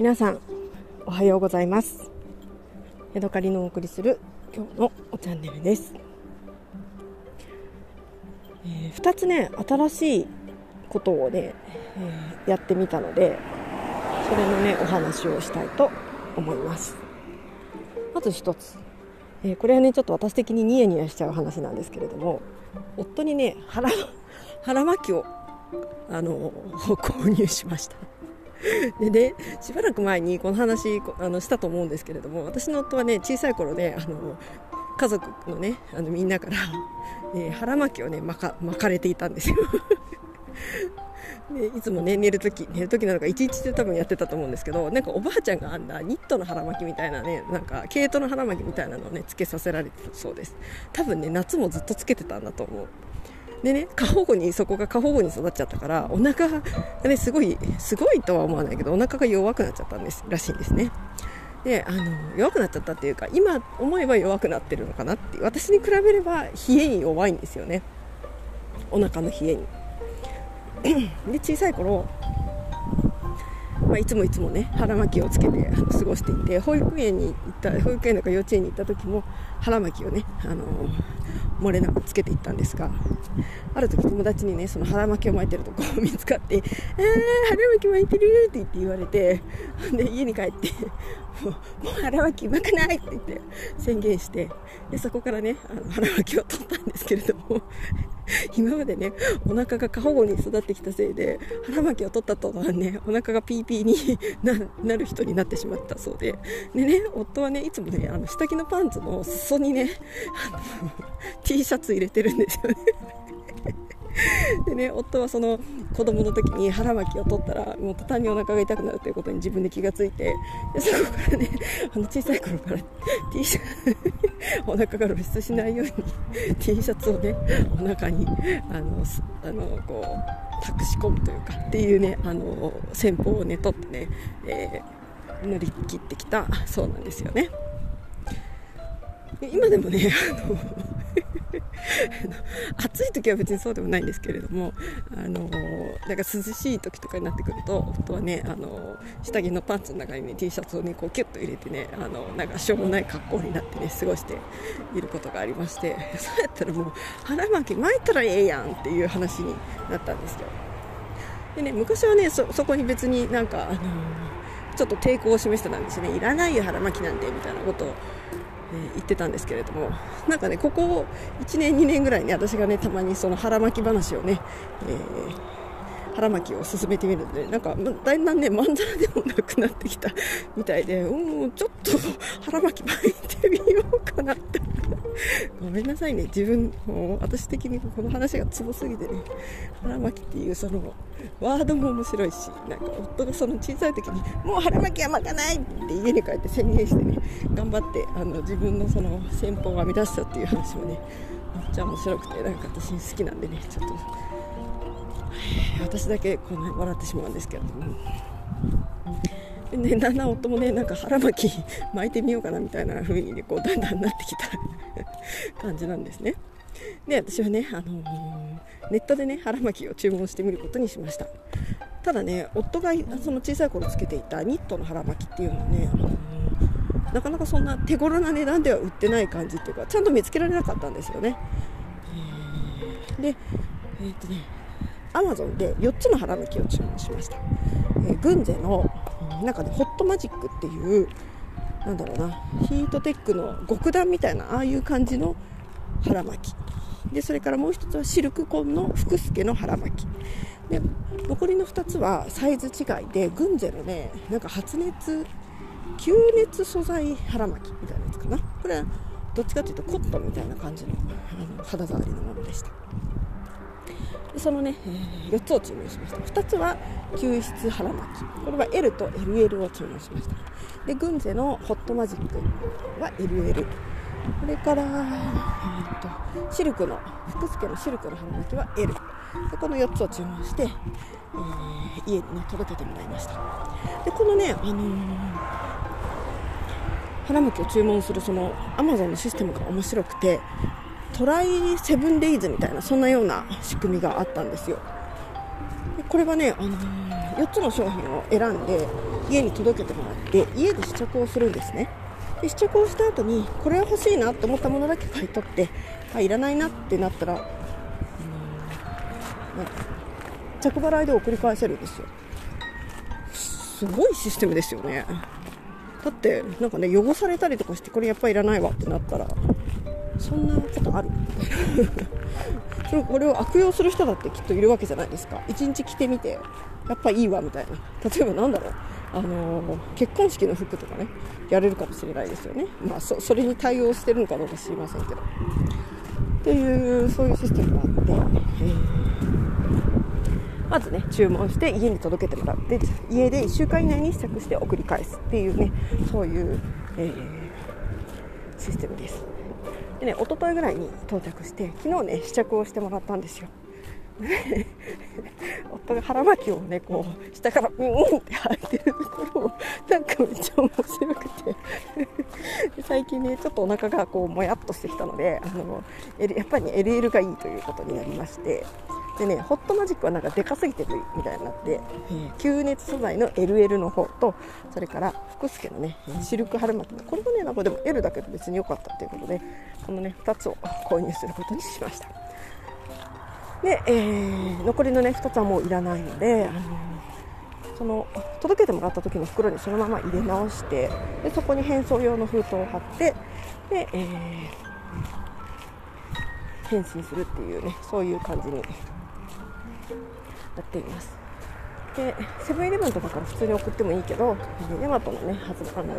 皆さんおはようございます。ヤドカリのお送りする今日のチャンネルです、えー、2つね新しいことをね、えー、やってみたのでそれのねお話をしたいと思います。まず1つ、えー、これはねちょっと私的にニヤニヤしちゃう話なんですけれども夫にね腹腹巻きをあの 購入しました。でね、しばらく前にこの話あのしたと思うんですけれども私の夫はね小さい頃ねあの家族のねあのみんなから、え、腹巻きをね巻か巻かれていたんですよ。でいつもね寝るとき寝るときなのか一日中多分やってたと思うんですけどなんかおばあちゃんが編んだニットの腹巻きみたいなねなんか毛糸の腹巻きみたいなのをねつけさせられてたそうです。多分ね夏もずっとつけてたんだと思う。でね過保護にそこが過保護に育っちゃったからお腹がねすごいすごいとは思わないけどお腹が弱くなっちゃったんですらしいんですね。であの弱くなっちゃったっていうか今思えば弱くなってるのかなって私に比べれば冷えに弱いんですよね。お腹の冷えに。で小さい頃まあ、いつもいつもね腹巻きをつけて過ごしていて保育園に行った保育園とか幼稚園に行った時も腹巻きをね、あの漏れなくつけていったんですがある時友達にねその腹巻きを巻いてるとこを 見つかって「えー腹巻き巻いてる」って言って言われてで家に帰ってもう腹巻き巻かないって言って宣言してでそこからねあの腹巻きを取ったんですけれども 今までねお腹が過保護に育ってきたせいで腹巻きを取った途端ねお腹がピーピーに なる人になってしまったそうで。でね夫はねいつもねあの下着のパンツの裾にねあの T シャツ入れてるんですよね。でね夫はその子供の時に腹巻きを取ったらもう途端にお腹が痛くなるということに自分で気がついてでそこからねあの小さい頃から T シャツ お腹が露出しないように T シャツをねお腹にあのあのこう託し込むというかっていうねあの戦法をね取ってね、えー、乗り切ってきたそうなんですよね。今でもねあの 暑い時は別にそうでもないんですけれどもあのなんか涼しい時とかになってくると夫はねあの下着のパンツの中にね T シャツをねこうキュッと入れてねあのなんかしょうもない格好になってね過ごしていることがありまして そうやったらもう腹巻き巻いたらええやんっていう話になったんですよ。でね昔はねそこに別になんかあのちょっと抵抗を示してたんですよね。いらないよ腹巻きなんてみたいなことをえ言ってたんですけれどもなんかねここ1年2年ぐらいね私がねたまにその腹巻き話をね、えー腹巻きを進めてみるんでなんかだんだんねまんざらでもなくなってきた みたいでうんちょっと腹巻き巻いてみようかなって。ごめんなさいね。自分私的にこの話がツボすぎてね。腹巻きっていうそのワードも面白いしなんか夫がその小さい時にもう腹巻きは巻かないって家に帰って宣言してね頑張ってあの自分のその戦法を編み出したっていう話もねめっちゃ面白くてなんか私好きなんでねちょっと私だけこの笑ってしまうんですけれども。ね、だんだん夫もねなんか腹巻き巻いてみようかなみたいな風に、ね、こうだんだんなってきた 感じなんですね。で私はね、あのー、ネットでね腹巻きを注文してみることにしました。ただね夫がその小さい頃つけていたニットの腹巻きっていうのはね、あのー、なかなかそんな手頃な値段では売ってない感じっていうかちゃんと見つけられなかったんですよね、でえー、っとねアマゾンで4つの腹巻きを注文しました、えー、グンゼの中でホットマジックっていうなんだろうなヒートテックの極暖みたいなああいう感じの腹巻き。でそれからもう1つはシルクコンの福助の腹巻き。で残りの2つはサイズ違いでグンゼのねなんか発熱吸熱素材腹巻きみたいなやつかな。これはどっちかというとコットンみたいな感じのあの肌触りのものでした。そのね、えー、4つを注文しました。2つは吸湿腹巻き。これは L と LL を注文しました。でグンゼのホットマジックは LL これから、えー、とシルクの福助のシルクの腹巻きは L でこの4つを注文して、えー、家に、ね、届けてもらいました。でこのね、あのー、腹巻きを注文するその Amazon のシステムが面白くてトライセブンデイズみたいなそんなような仕組みがあったんですよ。でこれはね、あのー、4つの商品を選んで家に届けてもらって家で試着をするんですね。で試着をした後にこれは欲しいなって思ったものだけ買い取ってあいらないなってなったら、うん、着払いで送り返せるんですよ。すごいシステムですよね。だってなんかね汚されたりとかしてこれやっぱいらないわってなったらそんなことある？それこれを悪用する人だってきっといるわけじゃないですか。1日着てみてやっぱいいわみたいな。例えばなんだろう？あのー、結婚式の服とかねやれるかもしれないですよね。まあそれに対応してるのかどうか知りませんけど。っていうそういうシステムがあって、まずね注文して家に届けてもらって家で1週間以内に試着して送り返すっていうねそういう、えー、システムです。でね一昨日ぐらいに到着して昨日ね試着をしてもらったんですよ。夫が腹巻きをねこう下からうんうんって履いてるところをなんかめっちゃ面白くて。最近ねちょっとお腹がこうもやっとしてきたのであのやっぱり、ね、LL がいいということになりまして。でねホットマジックはなんかでかすぎてるみたいになって、え。ー、吸熱素材の LL の方とそれから福助のねシルク春巻きのこれもねなんかでも L だけど別に良かったということでこのね2つを購入することにしました。で、えー、残りのね2つはもういらないので、あのー、その届けてもらった時の袋にそのまま入れ直してでそこに変装用の封筒を貼ってで、えー、返信するっていうねそういう感じにやっています。でセブンイレブンとかから普通に送ってもいいけどヤマトのね発あの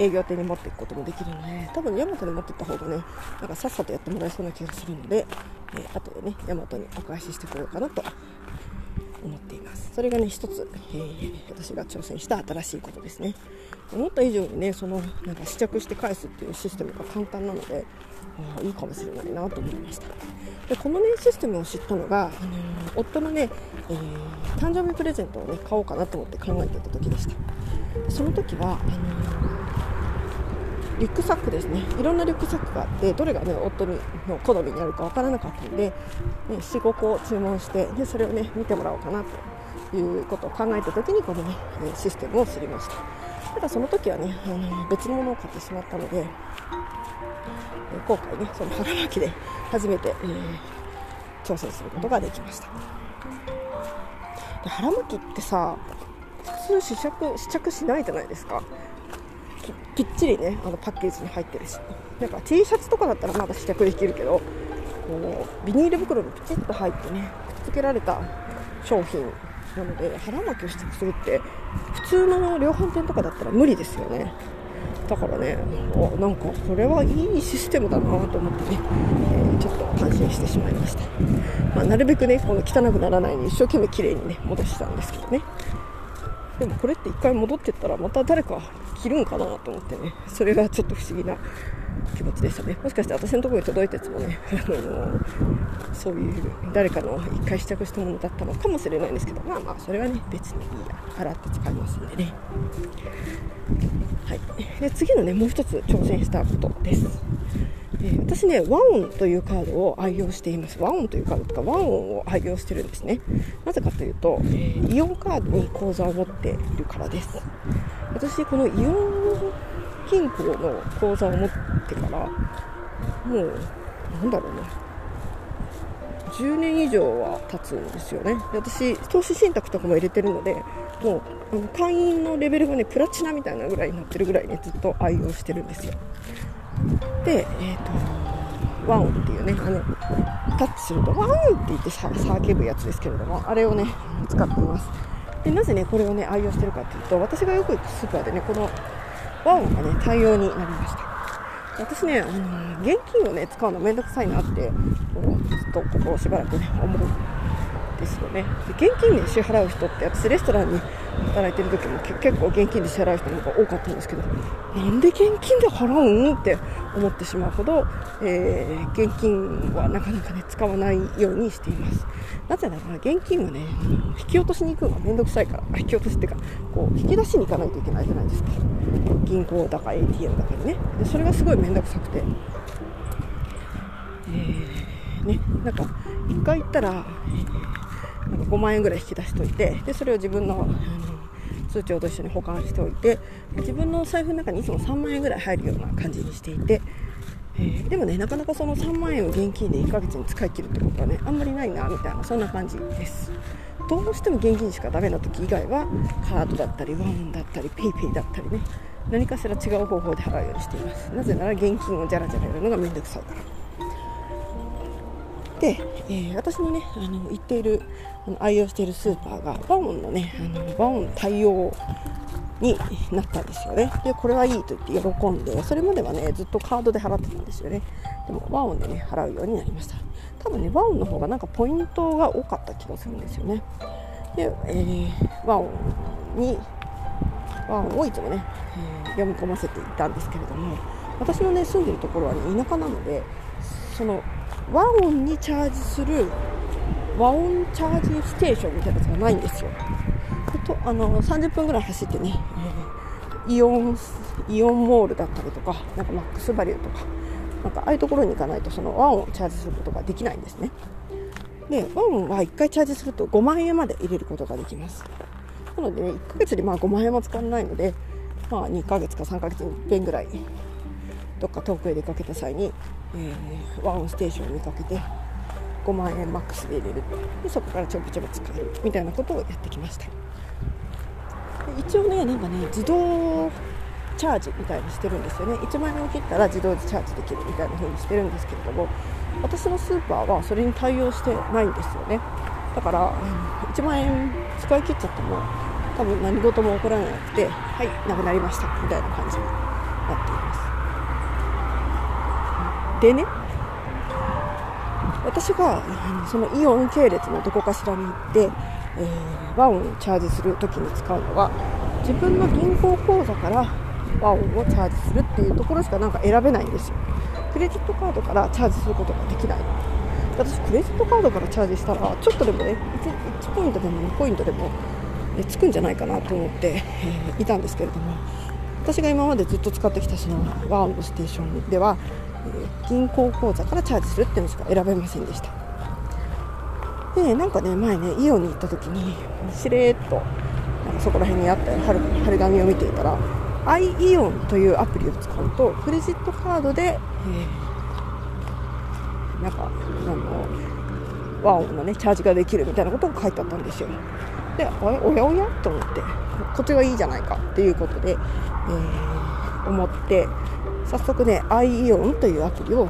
営業店に持っていくこともできるので多分ヤマトに持っていった方がねなんかさっさとやってもらえそうな気がするので、えー、後でねヤマトにお返ししてこようかなと思っています。それがね一つ、えー、私が挑戦した新しいことですね。思った以上にねそのなんか試着して返すっていうシステムが簡単なのであいいかもしれないなと思いました。でこのねシステムを知ったのが、あの、夫のね、えー、誕生日プレゼントをね買おうかなと思って考えてた時でした。その時はあの、リュックサックですね。いろんなリュックサックがあってどれがね夫の好みになるか分からなかったので、ね、45個注文してでそれをね見てもらおうかなということを考えた時にこのねシステムを知りました。ただその時はね、あの別のものを買ってしまったので今回ねその腹巻きで初めて、えー、挑戦することができました。で腹巻きってさ普通試着試着しないじゃないですか。きっちりねあのパッケージに入ってるし。なんか T シャツとかだったらまだ試着できるけどこうビニール袋にピチッと入ってねくっつけられた商品なので腹巻きを試着するって普通の量販店とかだったら無理ですよね。だからねなんかこれはいいシステムだなと思ってね、えー、ちょっと感心してしまいました、まあ、なるべくねこの汚くならないように一生懸命綺麗にね戻したんですけどね。でもこれって一回戻ってったらまた誰か着るんかなと思ってね。それがちょっと不思議な気持ちでしたね。もしかして私のところに届いたやつもね、あのそういう誰かの1回試着したものだったのかもしれないんですけどまあまあそれはね別にいいや。洗って使いますんでね。はい、で次のねもう一つ挑戦したことです、え、私ねワオンというカードを愛用しています。ワオンというカードとかワオンを愛用してるんですね。なぜかというと、え、イオンカードに口座を持っているからです。私このイオン銀行の口座を持ってからもうなんだろうな10年以上は経つんですよね。で私投資信託とかも入れてるのでもうあの会員のレベルがねプラチナみたいなぐらいになってるぐらいねずっと愛用してるんですよ。でえっ、ー、とワンオンっていうねあのタッチするとワンって言って叫ぶやつですけれどもあれをね使っています。でなぜねこれをね愛用してるかっていうと私がよく行くスーパーでねこのワンオンがね対応になりました。私ね、あの現金をね使うのめんどくさいなってずっとここしばらくね思う。ですよね。で現金で支払う人って私レストランに働いてる時も結構現金で支払う人の方が多かったんですけどなんで現金で払うんって思ってしまうほど、えー、現金はなかなかね使わないようにしています。なぜなら現金はね引き落としに行くのがめんどくさいから引き落としっていうかこう引き出しに行かないといけないじゃないですか。銀行だか ATM だかにね。でそれがすごいめんどくさくて。えー、ねなんか1回行ったら、なんか5万円ぐらい引き出しといてでそれを自分のあの通帳と一緒に保管しておいて自分の財布の中にいつも3万円ぐらい入るような感じにしていて、えー、でもねなかなかその3万円を現金で1ヶ月に使い切るってことはねあんまりないなみたいなそんな感じです。どうしても現金しかダメな時以外はカードだったりワンだったり PayPay だったりね何かしら違う方法で払うようにしています。なぜなら現金をじゃらじゃらやるのがめんどくさいから。で、えー、私のねあの行っているあの愛用しているスーパーがワオンのねあのワオン対応になったんですよね。でこれはいいと言って喜んでそれまではねずっとカードで払ってたんですよね。でもワオンでね払うようになりました。多分ねワオンの方がなんかポイントが多かった気がするんですよね。で、えー、ワオンにワオンをいつもね、えー、読み込ませていたんですけれども私のね住んでるところはね田舎なのでその和音にチャージする和音チャージステーションみたいなやつがないんですよ。とあの30分ぐらい走ってね、えー、イオンイオンモールだったりとかなんかマックスバリューとかなんかああいうところに行かないとその和音をチャージすることができないんですね。で和音は1回チャージすると5万円まで入れることができます。なのでね1ヶ月にまあ5万円も使わないので、まあ、2ヶ月か3ヶ月に1遍ぐらいどっか遠くへ出かけた際にえー、ワンステーションを見かけて5万円マックスで入れるでそこからちょびちょび使えるみたいなことをやってきました。一応ねなんかね自動チャージみたいにしてるんですよね。1万円を切ったら自動でチャージできるみたいな風にしてるんですけれども私のスーパーはそれに対応してないんですよね。だから、1万円使い切っちゃっても多分何事も起こらなくてはいなくなりました。みたいな感じになっていますでね私がそのイオン系列のどこかしらに行って、えー、ワオンをチャージするときに使うのは自分の銀行口座からワオンをチャージするっていうところしかなんか選べないんですよ。クレジットカードからチャージすることができない。私クレジットカードからチャージしたらちょっとでもね 1, 1ポイントでも2ポイントでもつくんじゃないかなと思って、えー、いたんですけれども私が今までずっと使ってきたそのワオンのステーションでは銀行口座からチャージするっていうのしか選べませんでした。でなんかね前ねイオンに行った時にしれっとなんかそこら辺にあった貼り紙を見ていたら iEON というアプリを使うとクレジットカードで、えー、なんかあのワオのねチャージができるみたいなことが書いてあったんですよ。でおやおや？と思ってこっちがいいじゃないかっていうことで、えー、思って早速ね iEON というアプリを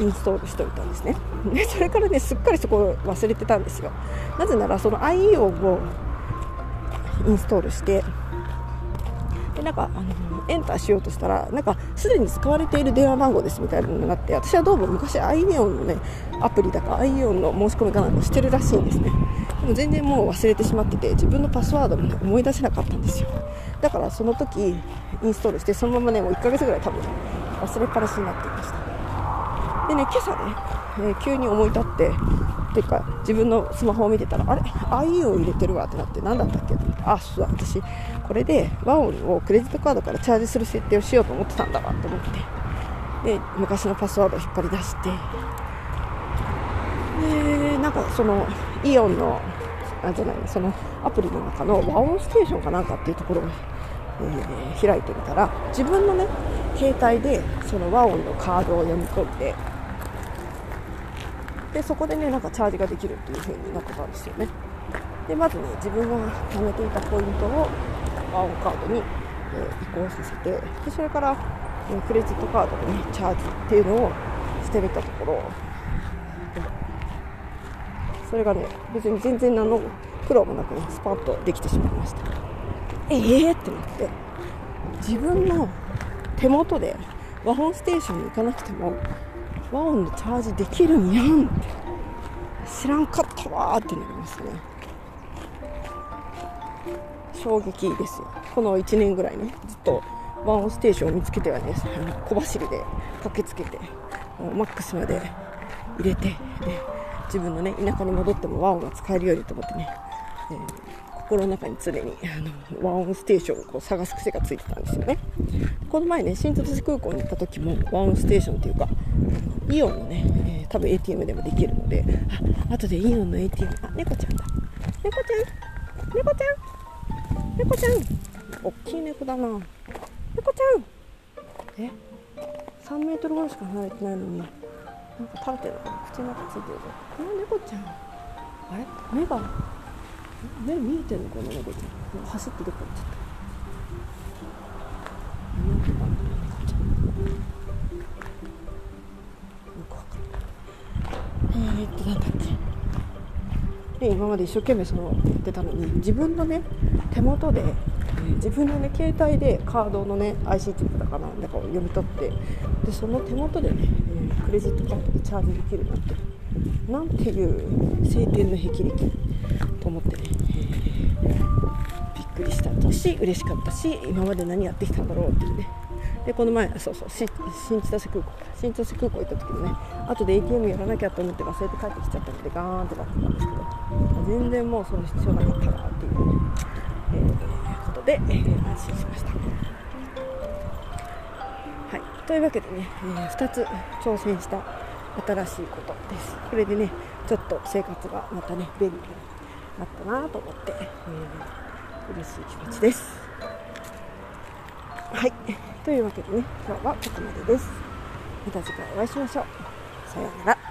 インストールしておいたんですね。でそれからねすっかりそこを忘れてたんですよ。なぜならその iEON をインストールしてでなんかあのエンターしようとしたらなんかすでに使われている電話番号ですみたいなのがあって私はどうも昔 iEON のねアプリだか iEON の申し込みかなんかしてるらしいんですね。でも全然もう忘れてしまってて自分のパスワードも、ね、思い出せなかったんですよ。だからその時インストールしてそのままねもう1ヶ月ぐらい多分忘れっぱなしになっていました。でね今朝ね、えー、急に思い立ってっていうか自分のスマホを見てたらあれ？IE を入れてるわってなって何だったっけ？と思ってあそうだ私これでワオンをクレジットカードからチャージする設定をしようと思ってたんだわと思って。で昔のパスワードを引っ張り出して。でなんかそのイオンのあじゃないそのアプリの中の和音ステーションかなんかっていうところを、えー、開いてみたら自分のね携帯でその和音のカードを読み込んででそこでねなんかチャージができるっていう風になってたんですよね。でまずね自分が貯めていたポイントを和音カードに、え、移行させてでそれから、え、クレジットカードでねチャージっていうのをしてみたところ。それがね別に全然何の苦労もなくねスパッとできてしまいました。ええー、ってなって。自分の手元で和音ステーションに行かなくても和音のチャージできるんやんって。知らんかったわーってなりますね。衝撃ですよ。この1年ぐらいねずっと和音ステーションを見つけてはね小走りで駆けつけてマックスまで入れてで自分のね田舎に戻っても和音が使えるようにと思ってね、えー、心の中に常にあの和音ステーションをこう探す癖がついてたんですよね。この前ね新千歳空港に行った時も和音ステーションというかイオンのね、えー、多分 ATM でもできるのであ後でイオンの ATM あ猫ちゃんだ。猫ちゃん？猫ちゃん？猫ちゃん？大きい猫だな。猫ちゃん？え？3メートルぐらいしか離れてないのになんか食べてるの口の中ついてるぞこの猫ちゃん？あれ？目が？目見えてんのこの猫ちゃん走ってどっか行っちゃったなんとか猫ちゃんよくわかんないえー、っと。なんだっけで今まで一生懸命そのやってたのに自分のね手元で、自分のね携帯でカードのね IC チップだかなんだかを読み取ってでその手元でね、クレジットカードでチャージできるなんてなんていう晴天の霹靂。と思って。ね、えーびっくりした。し嬉しかったし今まで何やってきたんだろうっていうね。でこの前そうそう新千歳空港新千歳空港行った時もね後で ATM やらなきゃと思って忘れて帰ってきちゃったのでガーンってなってたんですけど全然もうその必要なかったなっていう、ねえーことで、えー安心しました。はい、というわけでね、え2つ挑戦した新しいことです。これでねちょっと生活がまたね便利になあったなと思って、えー嬉しい気持ちです。はい、というわけでね今日はここまでです。また次回お会いしましょう。さようなら。